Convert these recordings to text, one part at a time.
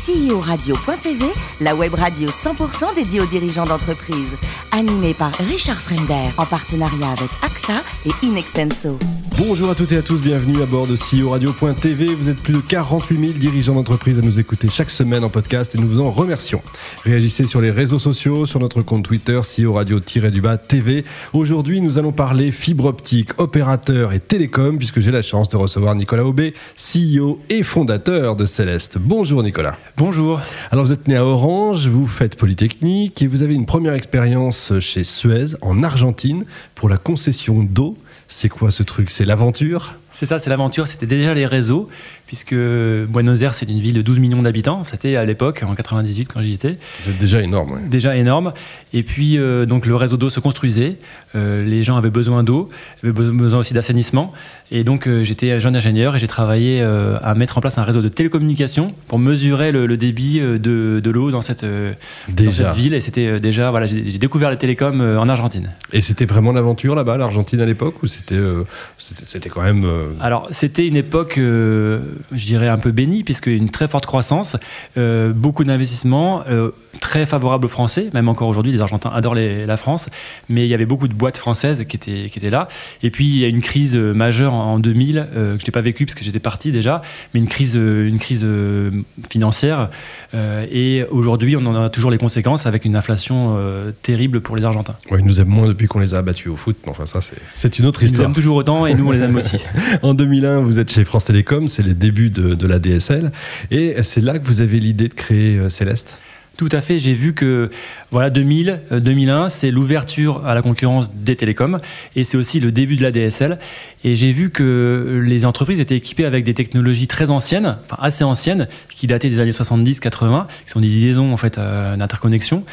CEO-radio.tv, la web radio 100% dédiée aux dirigeants d'entreprise. Animée par Richard Fremder, en partenariat avec AXA et Inextenso. Bonjour à toutes et à tous, bienvenue à bord de CEO Radio.tv. Vous êtes plus de 48 000 dirigeants d'entreprise à nous écouter chaque semaine en podcast et nous vous en remercions. Réagissez sur les réseaux sociaux, sur notre compte Twitter, CEO Radio-du-bas TV. Aujourd'hui, nous allons parler fibre optique, opérateur et télécom, puisque j'ai la chance de recevoir Nicolas Aubé, CEO et fondateur de Céleste. Bonjour Nicolas. Bonjour. Alors vous êtes né à Orange, vous faites Polytechnique et vous avez une première expérience chez Suez en Argentine pour la concession d'eau. C'est quoi ce truc? C'est l'aventure? C'est ça, c'est l'aventure. C'était déjà les réseaux, puisque Buenos Aires, c'est une ville de 12 millions d'habitants. C'était à l'époque, en 98, quand j'y étais. C'était déjà énorme. Ouais. Déjà énorme. Et puis, euh, donc, le réseau d'eau se construisait. Euh, les gens avaient besoin d'eau, avaient besoin aussi d'assainissement. Et donc, euh, j'étais jeune ingénieur et j'ai travaillé euh, à mettre en place un réseau de télécommunications pour mesurer le, le débit de, de l'eau dans cette, dans cette ville. Et c'était déjà, voilà, j'ai découvert les télécoms en Argentine. Et c'était vraiment l'aventure là-bas, l'Argentine à l'époque, ou c'était c'était quand même. Alors, c'était une époque, je dirais, un peu bénie, puisque une très forte croissance, euh, beaucoup d'investissements, euh, très favorable aux Français, même encore aujourd'hui, les Argentins adorent les- la France, mais il y avait beaucoup de boîtes françaises qui étaient, qui étaient là. Et puis, il y a une crise majeure en, en 2000, euh, que je n'ai pas vécue parce que j'étais parti déjà, mais une crise, une crise financière. Et aujourd'hui, on en a toujours les conséquences avec une inflation terrible pour les Argentins. ouais, ils nous aiment moins depuis qu'on les a abattus au foot, mais enfin ça c'est- une autre Ils nous histoire. aiment toujours autant et nous, on les aime aussi. En 2001, vous êtes chez France Télécom, c'est les débuts de, de la DSL, et c'est là que vous avez l'idée de créer euh, Céleste? Tout à fait, j'ai vu que voilà 2000, euh, 2001, c'est l'ouverture à la concurrence des télécoms et c'est aussi le début de la DSL. Et j'ai vu que les entreprises étaient équipées avec des technologies très anciennes, enfin assez anciennes, qui dataient des années 70-80, qui sont des liaisons en fait euh, d'interconnexion.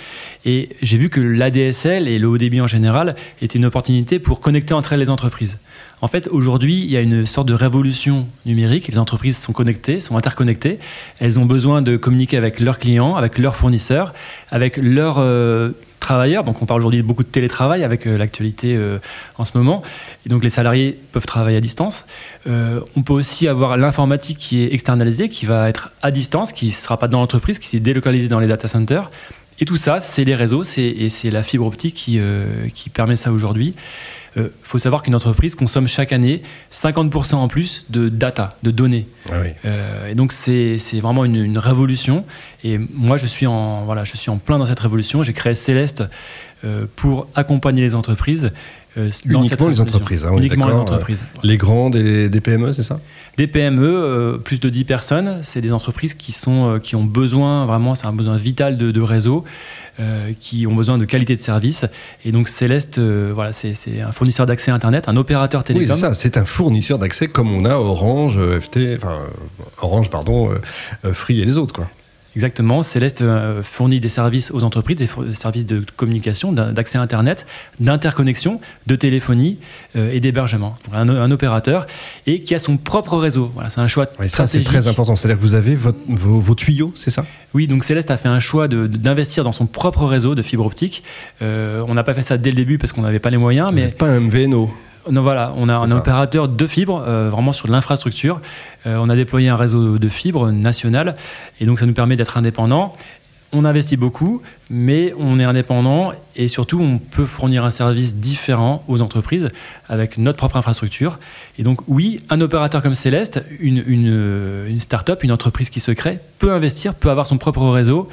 Et j'ai vu que l'ADSL et le haut débit en général étaient une opportunité pour connecter entre elles les entreprises. En fait, aujourd'hui, il y a une sorte de révolution numérique. Les entreprises sont connectées, sont interconnectées. Elles ont besoin de communiquer avec leurs clients, avec leurs fournisseurs, avec leurs euh, travailleurs. Donc, on parle aujourd'hui beaucoup de télétravail avec euh, l'actualité euh, en ce moment. Et donc, les salariés peuvent travailler à distance. On peut aussi avoir l'informatique qui est externalisée, qui va être à distance, qui ne sera pas dans l'entreprise, qui s'est délocalisée dans les data centers. Et tout ça, c'est les réseaux, c'est, et c'est la fibre optique qui permet ça aujourd'hui. Il faut savoir qu'une entreprise consomme chaque année 50% en plus de data, de données. Ah oui. Euh, et donc c'est, vraiment une, une révolution. Et moi, je suis en, voilà, je suis en plein dans cette révolution. J'ai créé Céleste euh, pour accompagner les entreprises. euh, dans Uniquement les entreprises, hein, Uniquement les entreprises. Les grandes et des PME, c'est ça? Des PME, euh, plus de 10 personnes, c'est des entreprises qui, sont, euh, qui ont besoin, vraiment, c'est un besoin vital de, de réseau, euh, qui ont besoin de qualité de service. Et donc Céleste, euh, voilà, c'est, un fournisseur d'accès Internet, un opérateur Oui, télécom. c'est ça. C'est un fournisseur d'accès comme on a Orange, euh, FT, enfin Orange, pardon, Free et les autres, quoi. Exactement, Céleste euh, fournit des services aux entreprises, des services de communication, d'accès Internet, d'interconnexion, de téléphonie euh, et d'hébergement. Un, un opérateur et qui a son propre réseau. Voilà, c'est un choix Ouais, ça, c'est très important. C'est-à-dire que vous avez votre- vos, vos tuyaux, c'est ça? Oui, donc Céleste a fait un choix d'investir dans son propre réseau de fibre optique. Euh, on n'a pas fait ça dès le début parce qu'on n'avait pas les moyens, Vous mais n'êtes pas un MVNO. Non, voilà, on a un ça. opérateur de fibre, euh, vraiment sur de l'infrastructure. Euh, on a déployé un réseau de fibre national et donc ça nous permet d'être indépendant. On investit beaucoup, mais on est indépendant et surtout on peut fournir un service différent aux entreprises avec notre propre infrastructure. Et donc oui, un opérateur comme Céleste, une, une, une start-up, une entreprise qui se crée, peut investir, peut avoir son propre réseau.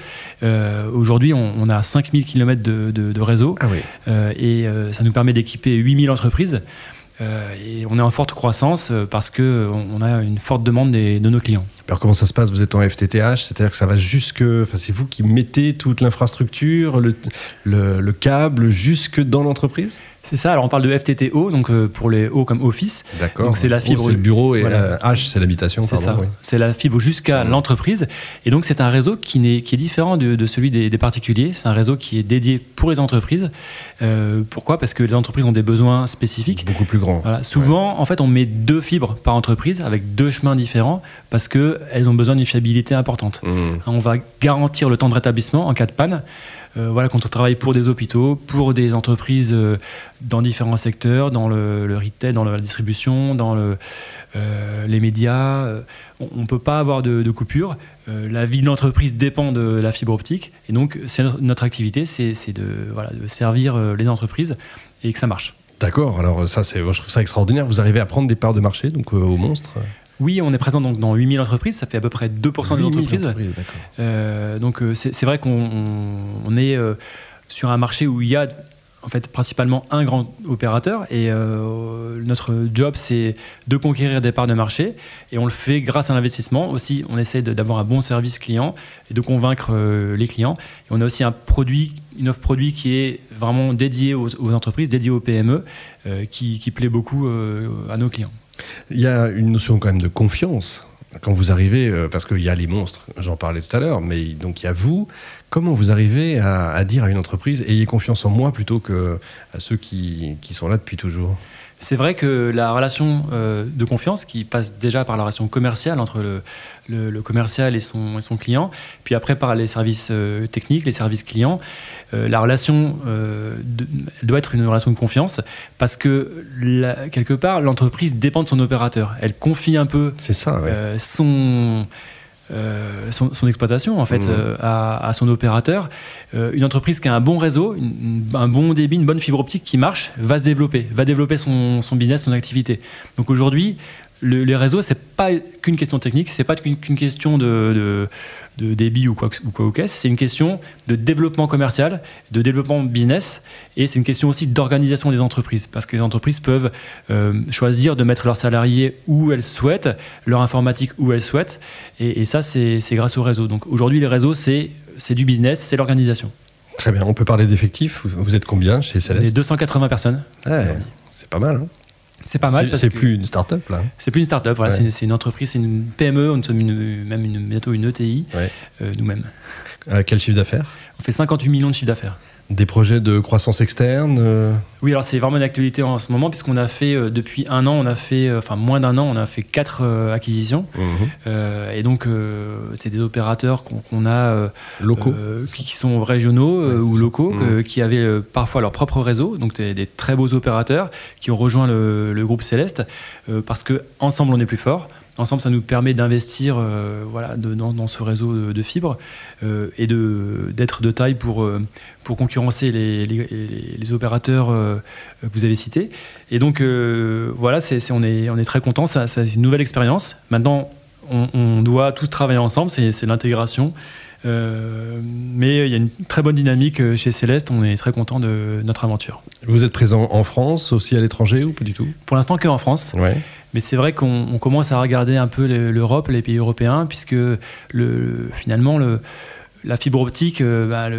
Euh, Aujourd'hui, on, on a 5000 km de, de- de réseau. Ah oui. Euh, et euh, ça nous permet d'équiper 8000 entreprises. Euh, et on est en forte croissance euh, parce qu'on on a une forte demande des- de nos clients. Alors comment ça se passe? Vous êtes en FTTH, c'est-à-dire que ça va jusque, enfin c'est vous qui mettez toute l'infrastructure, le, le câble jusque dans l'entreprise? C'est ça, alors on parle de FTTO, donc euh, pour les O comme Office. D'accord. Donc c'est la Oh, fibre- c'est le bureau et voilà. euh, H c'est l'habitation. C'est ça, oui. c'est la fibre jusqu'à Mhm. l'entreprise. Et donc c'est un réseau qui, est différent de, de celui des, des particuliers. C'est un réseau qui est dédié pour les entreprises. Euh, pourquoi? Parce que les entreprises ont des besoins spécifiques. Beaucoup plus grand. Voilà. Souvent, en fait, on met deux fibres par entreprise avec deux chemins différents parce qu'elles ont besoin d'une fiabilité importante. Mmh. On va garantir le temps de rétablissement en cas de panne. Voilà, quand on travaille pour des hôpitaux, pour des entreprises dans différents secteurs, dans le, retail, dans la distribution, dans le, les médias, on ne peut pas avoir de, coupure. la vie de l'entreprise dépend de la fibre optique. Et donc, notre activité, c'est de, servir les entreprises et que ça marche. D'accord, alors ça, je trouve ça extraordinaire. Vous arrivez à prendre des parts de marché donc, euh, au monstre? Oui, on est présent donc dans 8000 entreprises, ça fait à peu près 2% des entreprises. Euh, donc euh, c'est, vrai qu'on est sur un marché où il y a en fait principalement un grand opérateur et euh, notre job c'est de conquérir des parts de marché et on le fait grâce à l'investissement. Aussi on essaie d'avoir un bon service client et de convaincre euh, les clients. Et on a aussi un produit une offre produit qui est vraiment dédiée aux, entreprises dédiée aux PME euh, qui, qui, plaît beaucoup à nos clients il y a une notion quand même de confiance quand vous arrivez, euh, parce qu'il y a les monstres, j'en parlais tout à l'heure, mais donc il y a vous, comment vous arrivez à, dire à une entreprise ayez confiance en moi plutôt que à ceux qui, qui sont là depuis toujours? C'est vrai que la relation euh, de confiance qui passe déjà par la relation commerciale entre le, le, commercial et son, et son, client, puis après par les services euh, techniques, les services clients, euh, la relation doit être une relation de confiance parce que quelque part l'entreprise dépend de son opérateur. Elle confie un peu ça, son euh, son, exploitation en fait mmh. euh, à, son opérateur. Euh, une entreprise qui a un bon réseau, un bon débit, une bonne fibre optique qui marche, va se développer, va développer son, son business, son activité. Donc aujourd'hui, les réseaux, c'est pas qu'une question technique, c'est pas qu'une question de, de, débit ou quoi, ou quoi ou qu'est-ce, c'est une question de développement commercial, de développement business, et c'est une question aussi d'organisation des entreprises, parce que les entreprises peuvent euh, choisir de mettre leurs salariés où elles souhaitent, leur informatique où elles souhaitent, et, ça, c'est grâce au réseau. Donc aujourd'hui, les réseaux, c'est du business, c'est l'organisation. Très bien, on peut parler d'effectifs. Vous êtes combien chez Céleste? Est 280 personnes. c'est pas mal. Hein c'est pas mal. C'est plus une start-up là. C'est plus une start-up. Voilà. C'est une entreprise, c'est une PME. On sommes même une, bientôt une ETI euh, nous-mêmes. Euh, quel chiffre d'affaires? On fait 58 millions de chiffre d'affaires. Des projets de croissance externe euh Oui, alors c'est vraiment une actualité en ce moment, puisqu'on a fait, euh, depuis un an, on a fait, euh, enfin moins d'un an, on a fait quatre acquisitions. Mhm. et donc, c'est des opérateurs qu'on a. locaux qui, sont régionaux ou locaux, mhm. qui avaient parfois leur propre réseau, donc des, très beaux opérateurs qui ont rejoint le, le groupe Céleste, parce qu'ensemble, on est plus fort. Ensemble, ça nous permet d'investir euh, voilà, dans, ce réseau de, fibres euh, et d'être de, taille pour, euh, pour concurrencer les, les, opérateurs que vous avez cités. Et donc, voilà, c'est on, est, on est très content. C'est une nouvelle expérience. Maintenant, on, on, doit tous travailler ensemble. C'est l'intégration. Euh, mais il y a une très bonne dynamique chez Céleste. On est très content de notre aventure. Vous êtes présent en France, aussi à l'étranger ou pas du tout? Pour l'instant, que en France. Ouais. Mais c'est vrai qu'on commence à regarder un peu l'Europe, les pays européens, puisque le, finalement, le, la fibre optique, euh, bah,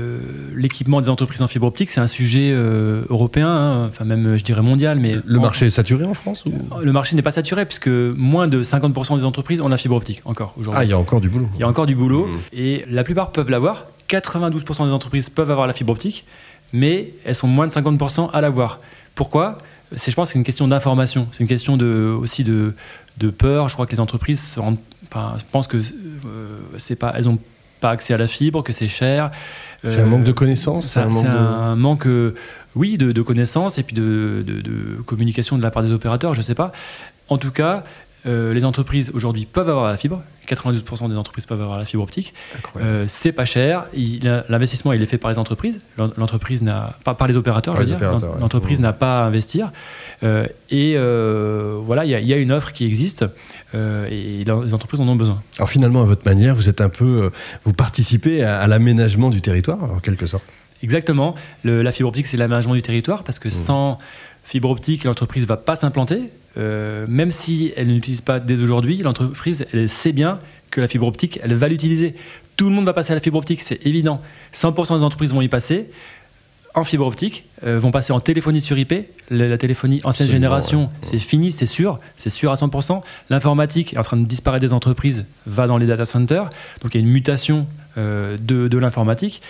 l'équipement des entreprises en fibre optique, c'est un sujet euh, européen, hein, enfin même je dirais mondial. Mais le marché est saturé en France ou... Le marché n'est pas saturé puisque moins de 50% des entreprises ont la fibre optique encore aujourd'hui. Ah, il y a encore du boulot. Il y a encore du boulot mmh. et la plupart peuvent l'avoir. 92% des entreprises peuvent avoir la fibre optique, mais elles sont moins de 50% à l'avoir. Pourquoi? C'est, je pense, que c'est une question d'information. C'est une question de, aussi de, de peur. Je crois que les entreprises se rendent, enfin, pensent que euh, c'est pas, elles ont pas accès à la fibre, que c'est cher. C'est un manque de connaissances C'est un, manque, euh, oui, de, connaissances et puis de, de, communication de la part des opérateurs, je ne sais pas. En tout cas, euh, les entreprises aujourd'hui peuvent avoir la fibre. 92% des entreprises peuvent avoir la fibre optique. Euh, c'est pas cher. L'investissement il est fait par les entreprises. L'entreprise n'a pas par les opérateurs, je veux dire. L'entreprise n'a pas à investir. Euh, et voilà, il y, a une offre qui existe et les entreprises en ont besoin. Alors finalement, à votre manière, vous êtes un peu, vous participez à, l'aménagement du territoire en quelque sorte? Exactement. la fibre optique, c'est l'aménagement du territoire parce que mmh. sans fibre optique, l'entreprise ne va pas s'implanter. Euh, même si elle ne l'utilise pas dès aujourd'hui, l'entreprise elle sait bien que la fibre optique, elle va l'utiliser. Tout le monde va passer à la fibre optique, c'est évident. 100% des entreprises vont y passer en fibre optique, euh, vont passer en téléphonie sur IP. La, téléphonie ancienne génération, c'est fini, c'est sûr, c'est sûr à 100%. L'informatique est en train de disparaître des entreprises, va dans les data centers. Donc il y a une mutation euh, de, l'informatique,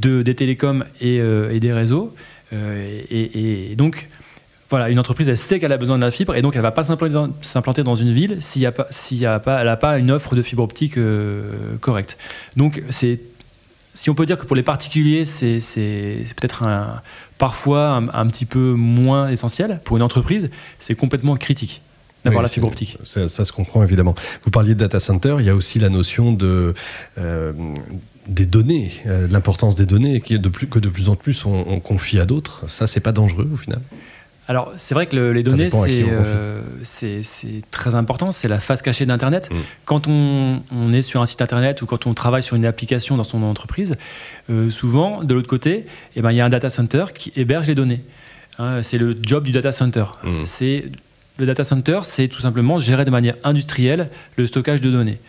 de, des télécoms et, des réseaux. et, donc, voilà, une entreprise, elle sait qu'elle a besoin de la fibre et donc elle ne va pas s'implanter dans une ville s'il a pas, s'il a pas, elle n'a pas une offre de fibre optique euh, correcte. Donc c'est si on peut dire que pour les particuliers, c'est peut-être parfois un, petit peu moins essentiel, pour une entreprise, c'est complètement critique d'avoir la fibre optique. Ça, se comprend évidemment. Vous parliez de data center, il y a aussi la notion de, euh, des données, euh, l'importance des données qui est de plus, que de plus en plus on, confie à d'autres. Ça, c'est pas dangereux au final? Alors, c'est vrai que les données, euh, c'est très important. C'est la face cachée d'Internet. Mm. Quand on, est sur un site Internet ou quand on travaille sur une application dans son entreprise, souvent, de l'autre côté, eh ben, il y a un data center qui héberge les données. Hein, c'est le job du data center. Mm. C'est le data center, c'est tout simplement gérer de manière industrielle le stockage de données.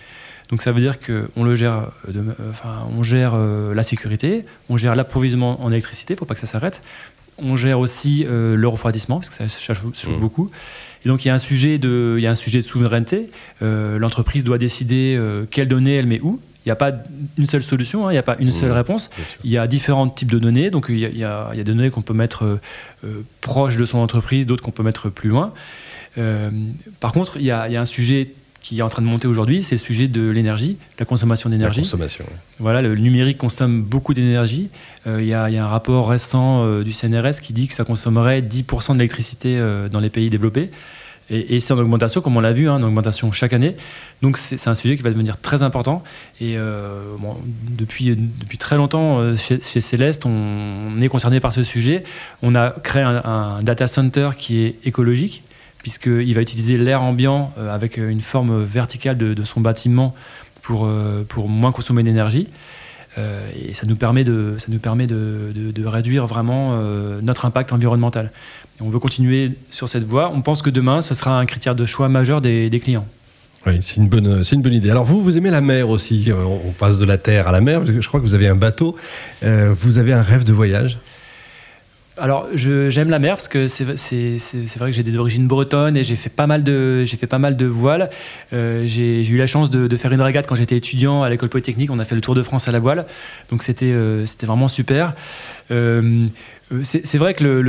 Donc ça veut dire qu'on le gère, euh, euh, enfin, on gère euh, la sécurité, on gère l'approvisionnement en électricité, il ne faut pas que ça s'arrête. On gère aussi le refroidissement, parce que ça, joue, mmh. beaucoup. Et donc il y a un sujet de, il y a un sujet de souveraineté. L'entreprise doit décider quelles données elle met où. Il n'y a pas une seule solution, hein, il n'y a pas une seule mmh, réponse. Il y a différents types de données. Donc il y a, il y a des données qu'on peut mettre proches de son entreprise, d'autres qu'on peut mettre plus loin. Euh, par contre, il y, a un sujet qui est en train de monter aujourd'hui, c'est le sujet de l'énergie, la consommation d'énergie. La consommation. Voilà, le numérique consomme beaucoup d'énergie. Euh, il y, a un rapport récent euh, du CNRS qui dit que ça consommerait 10% d'électricité dans les pays développés. Et, c'est en augmentation, comme on l'a vu, hein, en augmentation chaque année. Donc c'est un sujet qui va devenir très important. Et depuis, depuis très longtemps, chez, Céleste, on, est concerné par ce sujet. On a créé un data center qui est écologique, puisqu'il va utiliser l'air ambiant euh, avec euh, une forme verticale de, son bâtiment pour, euh, pour moins consommer d'énergie. et ça nous permet de, ça nous permet de, de, réduire vraiment notre impact environnemental. on veut continuer sur cette voie. On pense que demain, ce sera un critère de choix majeur des, des clients. Oui, c'est une, bonne, c'est une bonne idée. Alors vous, vous aimez la mer aussi. On passe de la terre à la mer. Je crois que vous avez un bateau. vous avez un rêve de voyage alors, j'aime la mer parce que c'est vrai que j'ai des origines bretonnes et j'ai fait pas mal de, fait pas mal de voiles. Euh, j'ai eu la chance de, faire une régate quand j'étais étudiant à l'école polytechnique. On a fait le Tour de France à la voile. Donc, c'était euh, vraiment super. Euh, c'est vrai que le,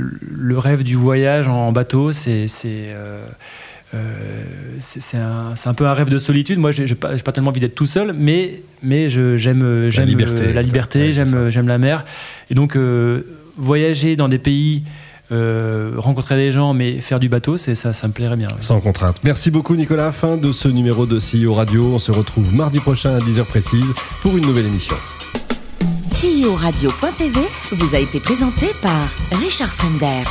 le, rêve du voyage en, bateau, c'est c'est un, un, peu un rêve de solitude. Moi, j'ai pas, pas tellement envie d'être tout seul, mais, mais j'aime la liberté, la liberté j'aime la mer. Et donc, voyager dans des pays, euh, rencontrer des gens, mais faire du bateau, c'est ça, ça me plairait bien. Sans contrainte. Merci beaucoup Nicolas. Fin de ce numéro de CEO Radio. On se retrouve mardi prochain à 10h précise pour une nouvelle émission. CEO Radio.tv vous a été présenté par Richard Fremder.